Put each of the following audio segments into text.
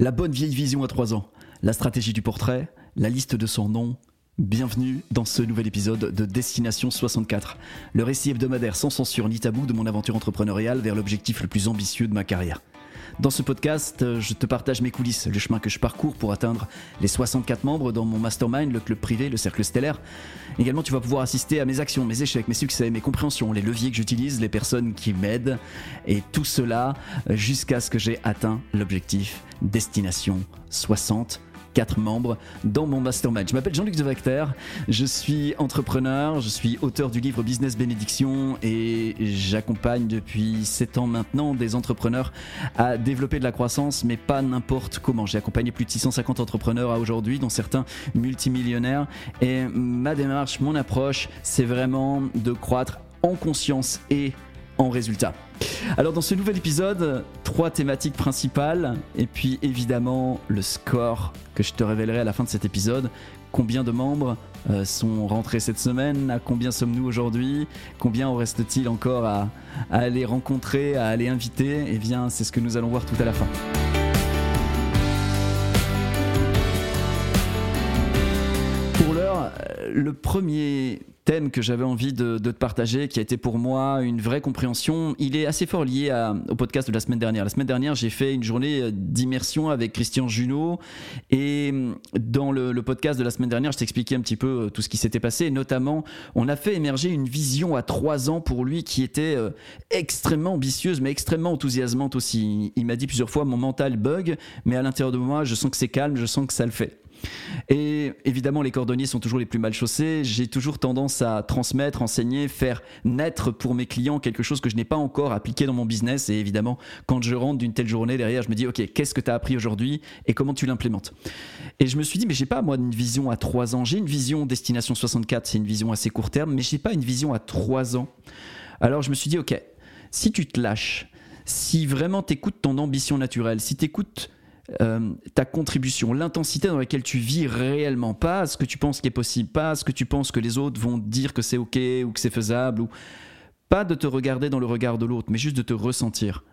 La bonne vieille vision à 3 ans, la stratégie du portrait, la liste de son nom. Bienvenue dans ce nouvel épisode de Destination 64, le récit hebdomadaire sans censure ni tabou de mon aventure entrepreneuriale vers l'objectif le plus ambitieux de ma carrière. Dans ce podcast, je te partage mes coulisses, le chemin que je parcours pour atteindre les 64 membres dans mon mastermind, le club privé, le cercle stellaire. Également, tu vas pouvoir assister à mes actions, mes échecs, mes succès, mes compréhensions, les leviers que j'utilise, les personnes qui m'aident, et tout cela jusqu'à ce que j'ai atteint l'objectif Destination 60 quatre membres dans mon mastermind. Je m'appelle Jean-Luc Devacter, je suis entrepreneur, je suis auteur du livre Business Bénédiction et j'accompagne depuis 7 ans maintenant des entrepreneurs à développer de la croissance, mais pas n'importe comment. J'ai accompagné plus de 650 entrepreneurs à aujourd'hui, dont certains multimillionnaires. Et ma démarche, mon approche, c'est vraiment de croître en conscience et en résultat. Alors dans ce nouvel épisode, trois thématiques principales et puis évidemment le score que je te révélerai à la fin de cet épisode. Combien de membres euh, sont rentrés cette semaine? À combien sommes-nous aujourd'hui? Combien en reste-t-il encore à, à aller rencontrer, à aller inviter? Eh bien c'est ce que nous allons voir tout à la fin. Pour l'heure, euh, le premier thème que j'avais envie de, te partager, qui a été pour moi une vraie compréhension. Il est assez fort lié au podcast de la semaine dernière. La semaine dernière, j'ai fait une journée euh, d'immersion avec Christian Junot. Et mm, dans le, podcast de la semaine dernière, je t'expliquais un petit peu euh, tout ce qui s'était passé. notamment, on a fait émerger une vision à trois ans pour lui qui était euh, extrêmement ambitieuse, mais extrêmement enthousiasmante aussi. Il m'a dit plusieurs fois, mon mental bug, mais à l'intérieur de moi, je sens que c'est calme, je sens que ça le fait. Et évidemment, les cordonniers sont toujours les plus mal chaussés. J'ai toujours tendance à transmettre, enseigner, faire naître pour mes clients quelque chose que je n'ai pas encore appliqué dans mon business. Et évidemment, quand je rentre d'une telle journée derrière, je me dis, OK, qu'est-ce que tu as appris aujourd'hui et comment tu l'implémentes? Et je me suis dit, mais j'ai pas, moi, une vision à 3 ans. J'ai une vision destination 64, c'est une vision assez court terme, mais j'ai pas une vision à 3 ans. Alors je me suis dit, OK, si tu te lâches, si vraiment tu écoutes ton ambition naturelle, si tu écoutes euh, ta contribution, l'intensité dans laquelle tu vis réellement, pas ce que tu penses qui est possible, pas ce que tu penses que les autres vont dire que c'est ok ou que c'est faisable, ou pas de te regarder dans le regard de l'autre, mais juste de te ressentir.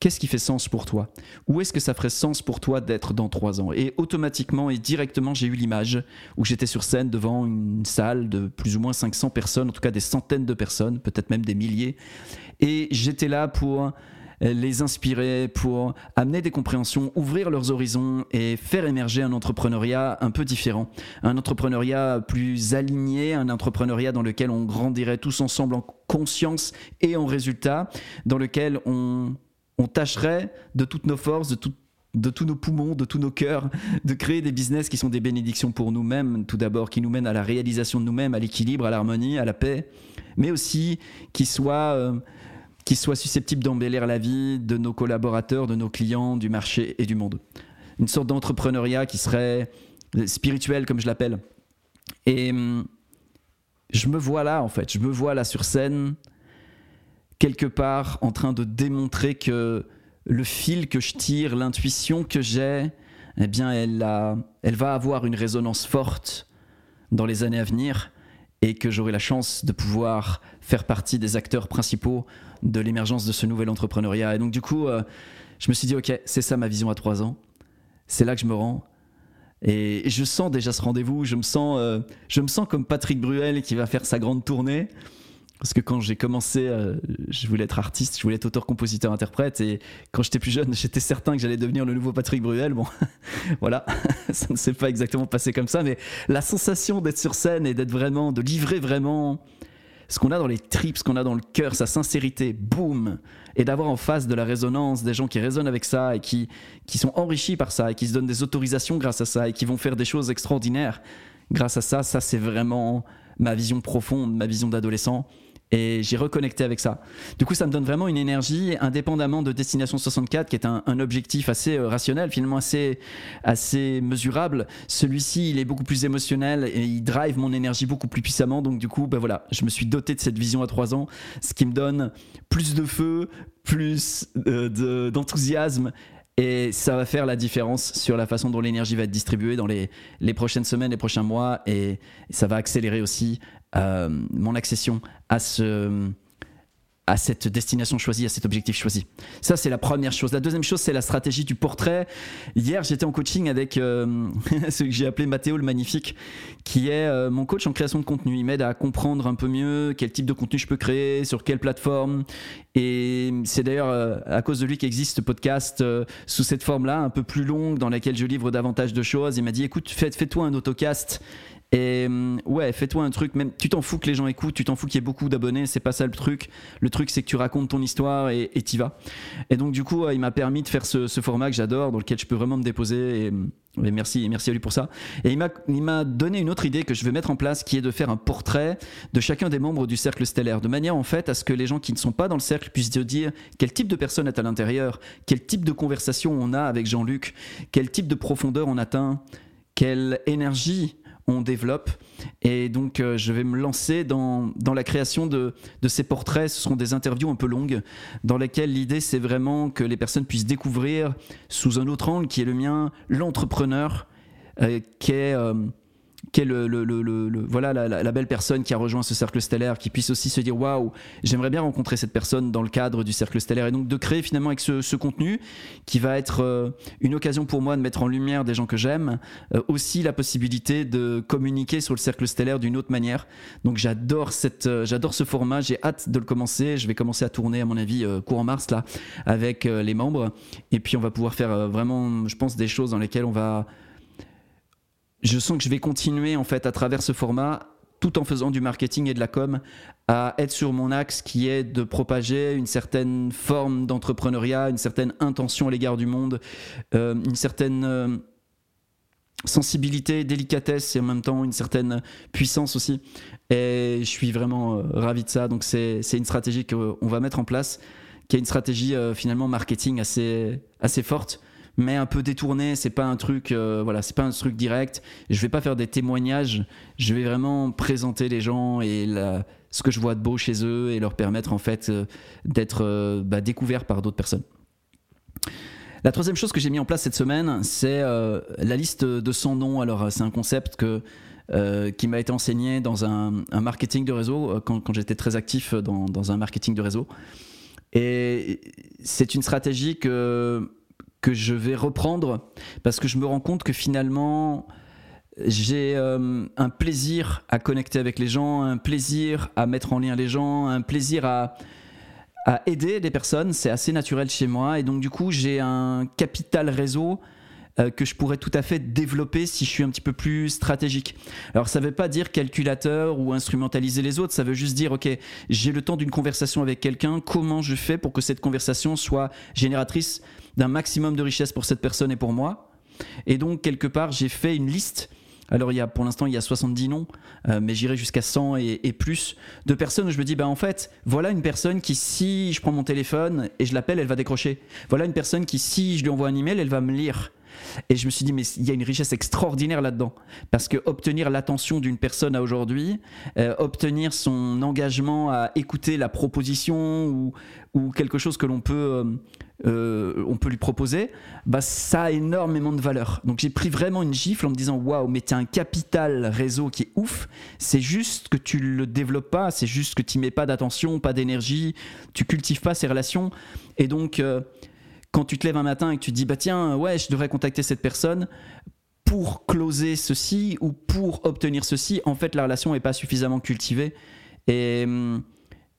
Qu'est-ce qui fait sens pour toi? Où est-ce que ça ferait sens pour toi d'être dans trois ans? Et automatiquement et directement, j'ai eu l'image où j'étais sur scène devant une salle de plus ou moins 500 personnes, en tout cas des centaines de personnes, peut-être même des milliers. Et j'étais là pour les inspirer, pour amener des compréhensions, ouvrir leurs horizons et faire émerger un entrepreneuriat un peu différent. Un entrepreneuriat plus aligné, un entrepreneuriat dans lequel on grandirait tous ensemble en conscience et en résultat, dans lequel on, tâcherait de toutes nos forces, de de tous nos poumons, de tous nos cœurs, de créer des business qui sont des bénédictions pour nous-mêmes, tout d'abord, qui nous mènent à la réalisation de nous-mêmes, à l'équilibre, à l'harmonie, à la paix, mais aussi qui soient euh, qui soit susceptible d'embellir la vie de nos collaborateurs, de nos clients, du marché et du monde. Une sorte d'entrepreneuriat qui serait spirituel, comme je l'appelle. Et hum, je me vois là, en fait, je me vois là sur scène, quelque part en train de démontrer que le fil que je tire, l'intuition que j'ai, eh bien, elle, a, elle va avoir une résonance forte dans les années à venir et que j'aurai la chance de pouvoir faire partie des acteurs principaux de l'émergence de ce nouvel entrepreneuriat. Et donc du coup, euh, je me suis dit, ok, c'est ça ma vision à trois ans. C'est là que je me rends. Et je sens déjà ce rendez-vous. Je me sens, euh, je me sens comme Patrick Bruel qui va faire sa grande tournée. Parce que quand j'ai commencé, euh, je voulais être artiste, je voulais être auteur, compositeur, interprète. Et quand j'étais plus jeune, j'étais certain que j'allais devenir le nouveau Patrick Bruel. Bon, voilà, ça ne s'est pas exactement passé comme ça. Mais la sensation d'être sur scène et d'être vraiment, de livrer vraiment ce qu'on a dans les tripes, ce qu'on a dans le cœur, sa sincérité, boum, et d'avoir en face de la résonance des gens qui résonnent avec ça et qui, qui sont enrichis par ça et qui se donnent des autorisations grâce à ça et qui vont faire des choses extraordinaires grâce à ça, ça c'est vraiment ma vision profonde, ma vision d'adolescent. Et j'ai reconnecté avec ça. Du coup, ça me donne vraiment une énergie, indépendamment de Destination 64, qui est un, objectif assez euh, rationnel, finalement assez, assez mesurable. Celui-ci, il est beaucoup plus émotionnel et il drive mon énergie beaucoup plus puissamment. Donc, du coup, ben voilà, je me suis doté de cette vision à trois ans, ce qui me donne plus de feu, plus euh, d'enthousiasme et ça va faire la différence sur la façon dont l'énergie va être distribuée dans les, les, prochaines semaines, les prochains mois. Et ça va accélérer aussi euh, mon accession à ce, à cette destination choisie, à cet objectif choisi. Ça, c'est la première chose. La deuxième chose, c'est la stratégie du portrait. Hier, j'étais en coaching avec euh, ce que j'ai appelé Mathéo le Magnifique, qui est euh, mon coach en création de contenu. Il m'aide à comprendre un peu mieux quel type de contenu je peux créer, sur quelle plateforme. Et c'est d'ailleurs à cause de lui qu'existe ce podcast sous cette forme-là, un peu plus longue, dans laquelle je livre davantage de choses. Il m'a dit, écoute, fais-toi un autocast et euh, ouais, fais-toi un truc, même tu t'en fous que les gens écoutent, tu t'en fous qu'il y ait beaucoup d'abonnés, c'est pas ça le truc. Le truc, c'est que tu racontes ton histoire et t'y vas. Et donc, du coup, il m'a permis de faire ce, format que j'adore, dans lequel je peux vraiment me déposer. Et, merci, merci à lui pour ça. Et il m'a donné une autre idée que je vais mettre en place, qui est de faire un portrait de chacun des membres du cercle stellaire, de manière en fait à ce que les gens qui ne sont pas dans le cercle puissent se dire quel type de personne est à l'intérieur, quel type de conversation on a avec Jean-Luc, quel type de profondeur on atteint, quelle énergie on développe. Et donc, euh, je vais me lancer dans, dans la création de, de, ces portraits. Ce seront des interviews un peu longues, dans lesquelles l'idée, c'est vraiment que les personnes puissent découvrir, sous un autre angle qui est le mien, l'entrepreneur euh, qui est... Euh, qu'est le, le, le, voilà la, belle personne qui a rejoint ce cercle stellaire, qui puisse aussi se dire waouh, j'aimerais bien rencontrer cette personne dans le cadre du cercle stellaire, et donc de créer finalement avec ce, contenu qui va être euh, une occasion pour moi de mettre en lumière des gens que j'aime, euh, aussi la possibilité de communiquer sur le cercle stellaire d'une autre manière. Donc j'adore cette, euh, j'adore ce format, j'ai hâte de le commencer. Je vais commencer à tourner à mon avis courant mars là avec les membres, et puis on va pouvoir faire vraiment, je pense, des choses dans lesquelles on va je sens que je vais continuer en fait à travers ce format tout en faisant du marketing et de la com, à être sur mon axe qui est de propager une certaine forme d'entrepreneuriat, une certaine intention à l'égard du monde, euh, une certaine euh, sensibilité, délicatesse et en même temps une certaine puissance aussi. Et je suis vraiment euh, ravi de ça. Donc c'est une stratégie qu'on va mettre en place, qui est une stratégie finalement marketing assez, assez forte mais un peu détourné. C'est pas un truc, euh, voilà, c'est pas un truc direct. Je vais pas faire des témoignages. Je vais vraiment présenter les gens et ce que je vois de beau chez eux et leur permettre en fait euh, d'être euh, bah, découverts par d'autres personnes. La troisième chose que j'ai mis en place cette semaine, c'est la liste de 100 noms. Alors, c'est un concept que, qui m'a été enseigné dans un, marketing de réseau, quand, quand j'étais très actif dans, dans, un marketing de réseau. Et c'est une stratégie que que je vais reprendre parce que je me rends compte que finalement j'ai euh, un plaisir à connecter avec les gens, un plaisir à mettre en lien les gens, un plaisir à, aider les personnes. C'est assez naturel chez moi et donc du coup j'ai un capital réseau euh, que je pourrais tout à fait développer si je suis un petit peu plus stratégique. Alors ça ne veut pas dire calculateur ou instrumentaliser les autres, ça veut juste dire, ok, j'ai le temps d'une conversation avec quelqu'un, comment je fais pour que cette conversation soit génératrice d'un maximum de richesse pour cette personne et pour moi. Et donc, quelque part, j'ai fait une liste. Alors, il y a, pour l'instant, il y a 70 noms, euh, mais j'irai jusqu'à 100 et, plus de personnes où je me dis, bah, en fait, voilà une personne qui, si je prends mon téléphone et je l'appelle, elle va décrocher. Voilà une personne qui, si je lui envoie un email, elle va me lire. Et je me suis dit, mais il y a une richesse extraordinaire là-dedans. Parce que obtenir l'attention d'une personne à aujourd'hui, euh, obtenir son engagement à écouter la proposition ou, quelque chose que l'on peut, euh, euh, peut lui proposer, bah, ça a énormément de valeur. Donc j'ai pris vraiment une gifle en me disant, waouh, mais tu as un capital réseau qui est ouf. C'est juste que tu le développes pas, c'est juste que tu mets pas d'attention, pas d'énergie, tu cultives pas ces relations. Et donc quand tu te lèves un matin et que tu te dis bah tiens ouais je devrais contacter cette personne pour closer ceci ou pour obtenir ceci en fait la relation n'est pas suffisamment cultivée et hum,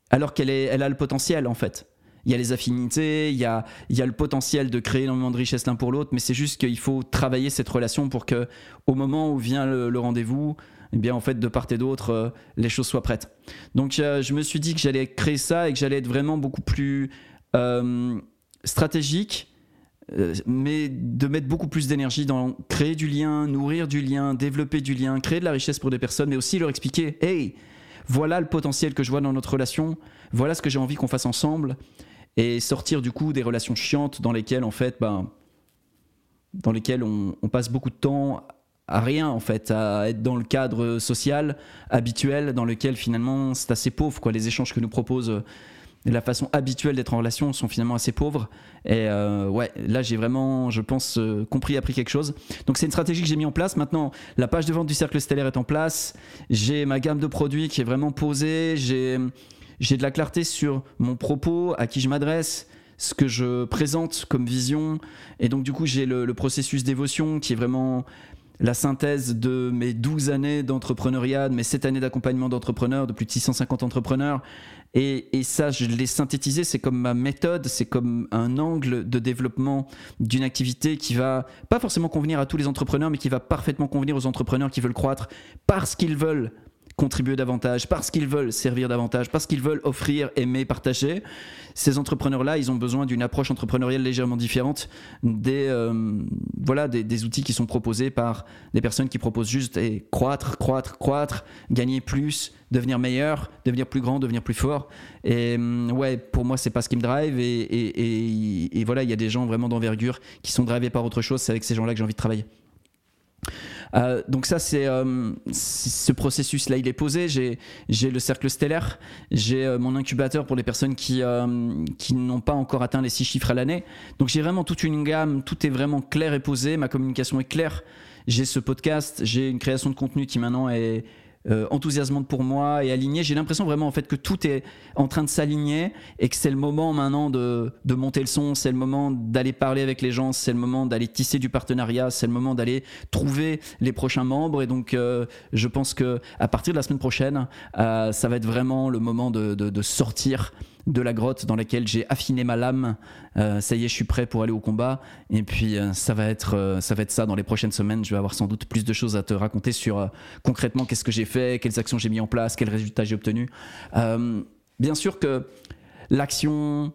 alors qu'elle elle a le potentiel en fait il y a les affinités, il y a, il y a le potentiel de créer énormément de richesse l'un pour l'autre, mais c'est juste qu'il faut travailler cette relation pour que, au moment où vient le, rendez-vous, eh bien en fait de part et d'autre, euh, les choses soient prêtes. Donc euh, je me suis dit que j'allais créer ça et que j'allais être vraiment beaucoup plus euh, stratégique, euh, mais de mettre beaucoup plus d'énergie dans créer du lien, nourrir du lien, développer du lien, créer de la richesse pour des personnes, mais aussi leur expliquer, hey, voilà le potentiel que je vois dans notre relation, voilà ce que j'ai envie qu'on fasse ensemble, et sortir du coup des relations chiantes dans lesquelles en fait, ben, dans lesquelles on, on passe beaucoup de temps à rien en fait, à être dans le cadre social habituel dans lequel finalement c'est assez pauvre quoi, les échanges que nous proposent la façon habituelle d'être en relation sont finalement assez pauvres. Et euh, ouais, là j'ai vraiment, je pense, euh, compris, appris quelque chose. Donc c'est une stratégie que j'ai mis en place. Maintenant, la page de vente du cercle stellaire est en place. J'ai ma gamme de produits qui est vraiment posée. J'ai j'ai de la clarté sur mon propos, à qui je m'adresse, ce que je présente comme vision. Et donc, du coup, j'ai le, processus d'évolution qui est vraiment la synthèse de mes 12 années d'entrepreneuriat, de mes 7 années d'accompagnement d'entrepreneurs, de plus de 650 entrepreneurs. Et, ça, je l'ai synthétisé, c'est comme ma méthode, c'est comme un angle de développement d'une activité qui va pas forcément convenir à tous les entrepreneurs, mais qui va parfaitement convenir aux entrepreneurs qui veulent croître parce qu'ils veulent contribuer davantage, parce qu'ils veulent servir davantage, parce qu'ils veulent offrir, aimer, partager. Ces entrepreneurs-là, ils ont besoin d'une approche entrepreneuriale légèrement différente des, euh, voilà, des, outils qui sont proposés par des personnes qui proposent juste et croître, croître, croître, gagner plus, devenir meilleur, devenir plus grand, devenir plus fort. Et euh, ouais, pour moi, c'est pas ce qui me drive. Et, et, et voilà, il y a des gens vraiment d'envergure qui sont drivés par autre chose. C'est avec ces gens-là que j'ai envie de travailler. Euh, donc ça, c'est euh, ce processus-là, il est posé. J'ai le cercle stellaire, j'ai euh, mon incubateur pour les personnes qui, qui n'ont pas encore atteint les six chiffres à l'année. Donc j'ai vraiment toute une gamme, tout est vraiment clair et posé, ma communication est claire. J'ai ce podcast, j'ai une création de contenu qui maintenant est euh, enthousiasmante pour moi et alignée. J'ai l'impression vraiment en fait que tout est en train de s'aligner et que c'est le moment maintenant de, de monter le son, c'est le moment d'aller parler avec les gens, c'est le moment d'aller tisser du partenariat, c'est le moment d'aller trouver les prochains membres. Et donc, euh, je pense que à partir de la semaine prochaine, euh, ça va être vraiment le moment de, de, de sortir de la grotte dans laquelle j'ai affiné ma lame. Euh, ça y est, je suis prêt pour aller au combat. Et puis euh, ça va être euh, ça va être ça dans les prochaines semaines. Je vais avoir sans doute plus de choses à te raconter sur concrètement qu'est-ce que j'ai fait, quelles actions j'ai mis en place, quels résultats j'ai obtenus. bien sûr que l'action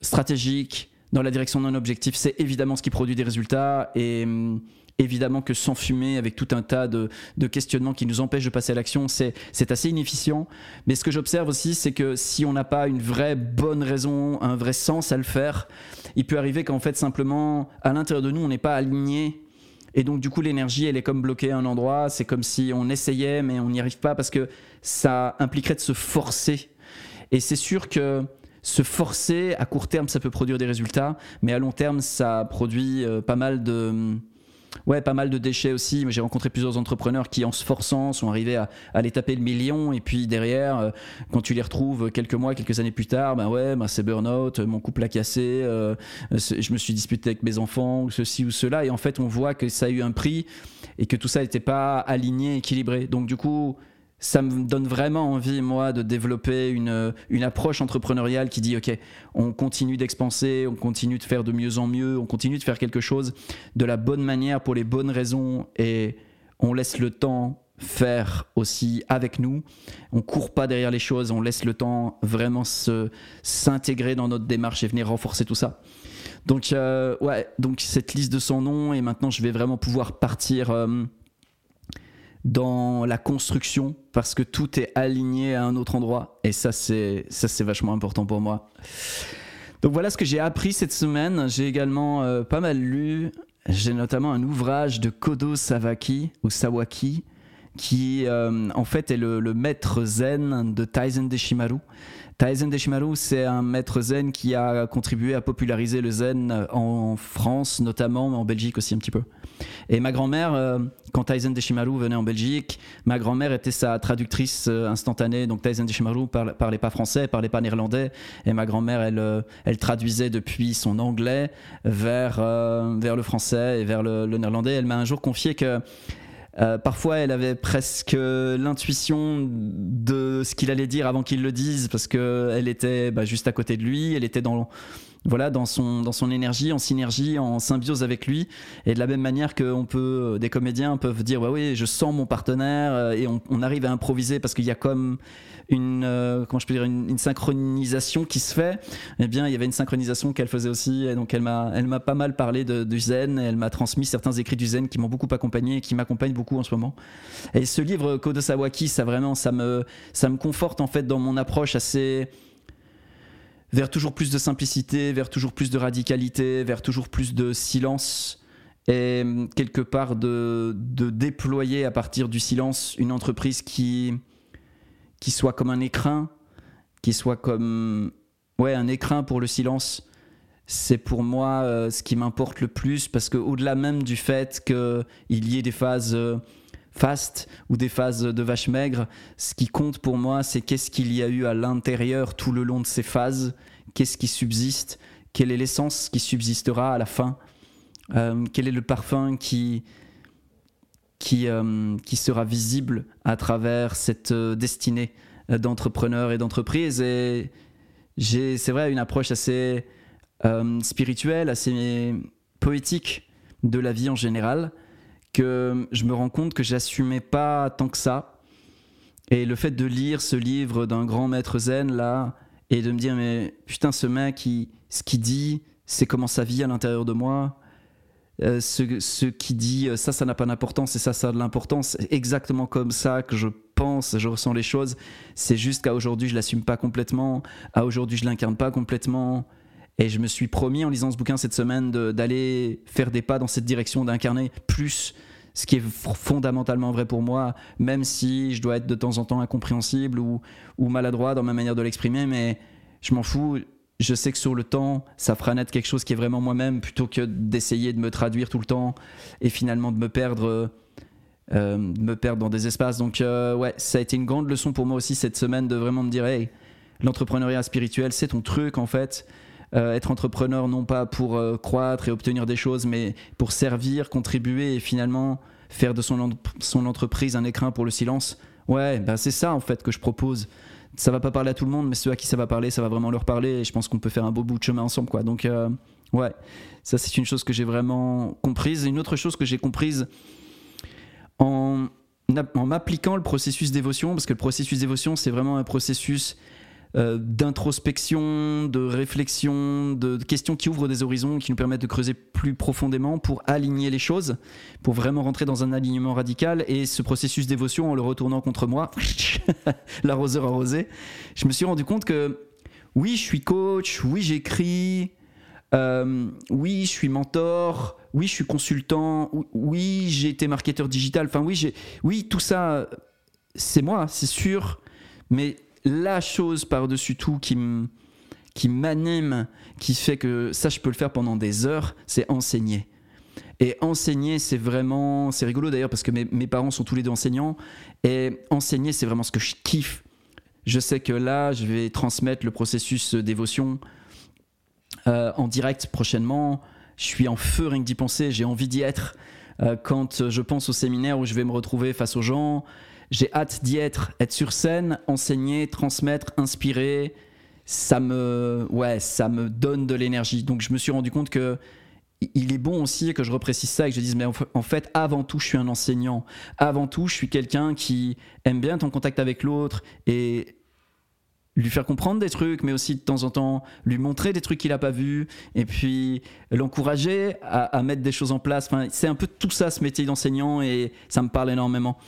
stratégique dans la direction d'un objectif, c'est évidemment ce qui produit des résultats et hum, évidemment que sans fumer, avec tout un tas de, questionnements qui nous empêchent de passer à l'action, c'est assez inefficient. Mais ce que j'observe aussi, c'est que si on n'a pas une vraie bonne raison, un vrai sens à le faire, il peut arriver qu'en fait, simplement, à l'intérieur de nous, on n'est pas aligné. Et donc, du coup, l'énergie, elle est comme bloquée à un endroit. C'est comme si on essayait, mais on n'y arrive pas parce que ça impliquerait de se forcer. Et c'est sûr que se forcer, à court terme, ça peut produire des résultats, mais à long terme, ça produit euh, pas mal de Ouais, pas mal de déchets aussi. J'ai rencontré plusieurs entrepreneurs qui, en se forçant, sont arrivés à, aller taper le million. Et puis derrière, euh, quand tu les retrouves quelques mois, quelques années plus tard, ben ouais, ben c'est burn-out, mon couple a cassé, euh, je me suis disputé avec mes enfants, ceci ou cela. Et en fait, on voit que ça a eu un prix et que tout ça n'était pas aligné, équilibré. Donc du coup, ça me donne vraiment envie, moi, de développer une, une approche entrepreneuriale qui dit, OK, on continue d'expanser, on continue de faire de mieux en mieux, on continue de faire quelque chose de la bonne manière pour les bonnes raisons et on laisse le temps faire aussi avec nous. On court pas derrière les choses, on laisse le temps vraiment se s'intégrer dans notre démarche et venir renforcer tout ça. Donc euh, ouais, donc cette liste de son nom et maintenant je vais vraiment pouvoir partir euh, dans la construction parce que tout est aligné à un autre endroit et ça c'est ça c'est vachement important pour moi. Donc voilà ce que j'ai appris cette semaine. J'ai également euh, pas mal lu. J'ai notamment un ouvrage de Kodo Sawaki ou Sawaki qui euh, en fait est le, maître zen de Taizen Deshimaru. Taizen Deshimaru, c'est un maître zen qui a contribué à populariser le zen en France notamment, mais en Belgique aussi un petit peu. Et ma grand-mère, euh, quand Taizen Deshimaru venait en Belgique, ma grand-mère était sa traductrice euh, instantanée. Donc Taizen Deshimaru parlait, parlait pas français, parlait pas néerlandais. Et ma grand-mère, elle, euh, elle traduisait depuis son anglais vers, vers le français et vers le, néerlandais. Elle m'a un jour confié que parfois, elle avait presque l'intuition de ce qu'il allait dire avant qu'il le dise, parce qu'elle était bah, juste à côté de lui, elle était dans, voilà, dans son, dans son énergie, en synergie, en symbiose avec lui. Et de la même manière que on peut, des comédiens peuvent dire, ouais, oui, je sens mon partenaire, euh, et on, arrive à improviser parce qu'il y a comme une, euh, comment je peux dire, une, synchronisation qui se fait. Eh bien, il y avait une synchronisation qu'elle faisait aussi, et donc elle m'a, elle m'a pas mal parlé de, du zen, elle m'a transmis certains écrits du zen qui m'ont beaucoup accompagné et qui m'accompagnent beaucoup en ce moment. Et ce livre, Kodo Sawaki, ça vraiment, ça me, ça me conforte en fait dans mon approche assez vers toujours plus de simplicité, vers toujours plus de radicalité, vers toujours plus de silence et hum, quelque part de, déployer à partir du silence une entreprise qui, qui soit comme un écrin, qui soit comme ouais, un écrin pour le silence. C'est pour moi euh, ce qui m'importe le plus parce que au-delà même du fait qu'il y ait des phases euh, fastes ou des phases de vache maigre. Ce qui compte pour moi, c'est qu'est-ce qu'il y a eu à l'intérieur tout le long de ces phases, qu'est-ce qui subsiste, quelle est l'essence qui subsistera à la fin, euh, quel est le parfum qui, qui, euh, qui sera visible à travers cette euh, destinée d'entrepreneurs et d'entreprises? Et c'est vrai, une approche assez spirituelle, assez poétique de la vie en général, que je me rends compte que j'assumais pas tant que ça. Et le fait de lire ce livre d'un grand maître zen là, et de me dire mais putain ce mec, ce qu'il dit, c'est comment ça vit à l'intérieur de moi. Euh, ce, ce, qui dit euh, ça, ça n'a pas d'importance et ça, ça a de l'importance. Exactement comme ça que je pense, je ressens les choses. C'est juste qu'à aujourd'hui, je l'assume pas complètement. À aujourd'hui, je l'incarne pas complètement. Et je me suis promis en lisant ce bouquin cette semaine d'aller faire des pas dans cette direction, d'incarner plus ce qui est fondamentalement vrai pour moi, même si je dois être de temps en temps incompréhensible ou, maladroit dans ma manière de l'exprimer, mais je m'en fous. Je sais que sur le temps, ça fera naître quelque chose qui est vraiment moi-même plutôt que d'essayer de me traduire tout le temps et finalement de me perdre, euh, me perdre dans des espaces. Donc, euh, ouais, ça a été une grande leçon pour moi aussi cette semaine de vraiment me dire hey, l'entrepreneuriat spirituel, c'est ton truc en fait. Euh, être entrepreneur non pas pour euh, croître et obtenir des choses, mais pour servir, contribuer et finalement faire de son, son entreprise un écrin pour le silence. Ouais, ben c'est ça en fait que je propose. Ça va pas parler à tout le monde, mais ceux à qui ça va parler, ça va vraiment leur parler. Et je pense qu'on peut faire un beau bout de chemin ensemble, quoi. Donc, euh, ouais, ça c'est une chose que j'ai vraiment comprise. une autre chose que j'ai comprise en, en m'appliquant le processus d'émotion, parce que le processus d'émotion, c'est vraiment un processus euh, d'introspection, de réflexion, de, questions qui ouvrent des horizons, qui nous permettent de creuser plus profondément pour aligner les choses, pour vraiment rentrer dans un alignement radical. Et ce processus d'émotion, en le retournant contre moi, l'arroseur arrosé, je me suis rendu compte que oui, je suis coach, oui, j'écris. Euh, oui, je suis mentor. Oui, je suis consultant. Oui, j'ai été marketeur digital. Enfin, oui, oui, tout ça, c'est moi, c'est sûr. Mais la chose par-dessus tout qui qui m'anime, qui fait que ça, je peux le faire pendant des heures, c'est enseigner. Et enseigner, c'est vraiment. C'est rigolo d'ailleurs parce que mes, parents sont tous les deux enseignants. Et enseigner, c'est vraiment ce que je kiffe. Je sais que là, je vais transmettre le processus dévotion euh, en direct prochainement. Je suis en feu rien que d'y penser. J'ai envie d'y être. Euh, quand je pense au séminaire où je vais me retrouver face aux gens, j'ai hâte d'y être, être sur scène, enseigner, transmettre, inspirer. Ça me, ouais, ça me donne de l'énergie. Donc je me suis rendu compte que il est bon aussi que je reprécise ça et que je dise mais en fait avant tout je suis un enseignant avant tout je suis quelqu'un qui aime bien en contact avec l'autre et lui faire comprendre des trucs, mais aussi de temps en temps lui montrer des trucs qu'il n'a pas vus, et puis l'encourager à, mettre des choses en place. Enfin, c'est un peu tout ça, ce métier d'enseignant, et ça me parle énormément.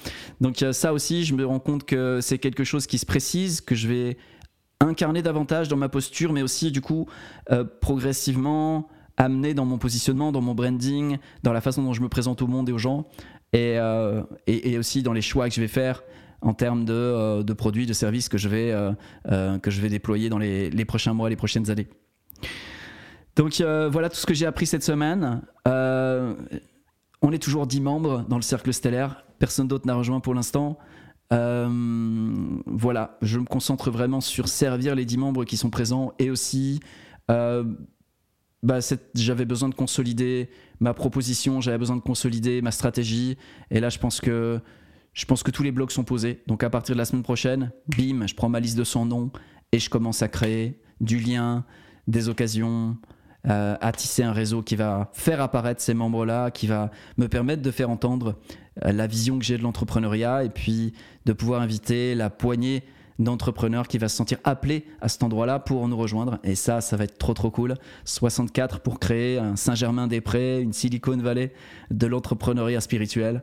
Donc euh, ça aussi, je me rends compte que c'est quelque chose qui se précise, que je vais incarner davantage dans ma posture, mais aussi du coup euh, progressivement amener dans mon positionnement, dans mon branding, dans la façon dont je me présente au monde et aux gens, et, euh, et aussi dans les choix que je vais faire en termes de, euh, de, produits, de services que je vais, euh, euh, que je vais déployer dans les, les, prochains mois, les prochaines années. Donc voilà tout ce que j'ai appris cette semaine. on est toujours 10 membres dans le cercle stellaire. Personne d'autre n'a rejoint pour l'instant. voilà, je me concentre vraiment sur servir les 10 membres qui sont présents et aussi bah, j'avais besoin de consolider ma proposition, j'avais besoin de consolider ma stratégie. Et là, je pense que je pense que tous les blocs sont posés. Donc à partir de la semaine prochaine, bim, je prends ma liste de son nom et je commence à créer du lien, des occasions, euh, à tisser un réseau qui va faire apparaître ces membres-là, qui va me permettre de faire entendre euh, la vision que j'ai de l'entrepreneuriat et puis de pouvoir inviter la poignée d'entrepreneurs qui va se sentir appelés à cet endroit-là pour nous rejoindre. Et ça, ça va être trop trop cool. 64 pour créer un Saint-Germain-des-Prés, une Silicon Valley de l'entrepreneuriat spirituel.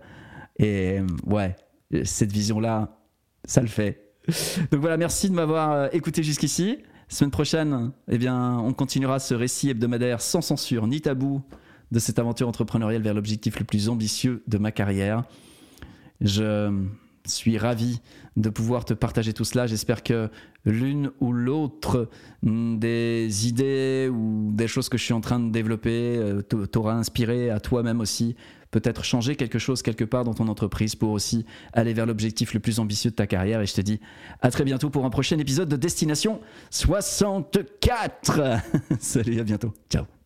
Et ouais, cette vision-là, ça le fait. Donc voilà, merci de m'avoir euh, écouté jusqu'ici. Semaine prochaine, eh bien, on continuera ce récit hebdomadaire sans censure ni tabou de cette aventure entrepreneuriale vers l'objectif le plus ambitieux de ma carrière. Je suis ravi de pouvoir te partager tout cela. J'espère que l'une ou l'autre des idées ou des choses que je suis en train de développer euh, t'aura inspiré à toi-même aussi. Peut-être changer quelque chose quelque part dans ton entreprise pour aussi aller vers l'objectif le plus ambitieux de ta carrière. Et je te dis à très bientôt pour un prochain épisode de Destination 64. Salut, à bientôt. Ciao.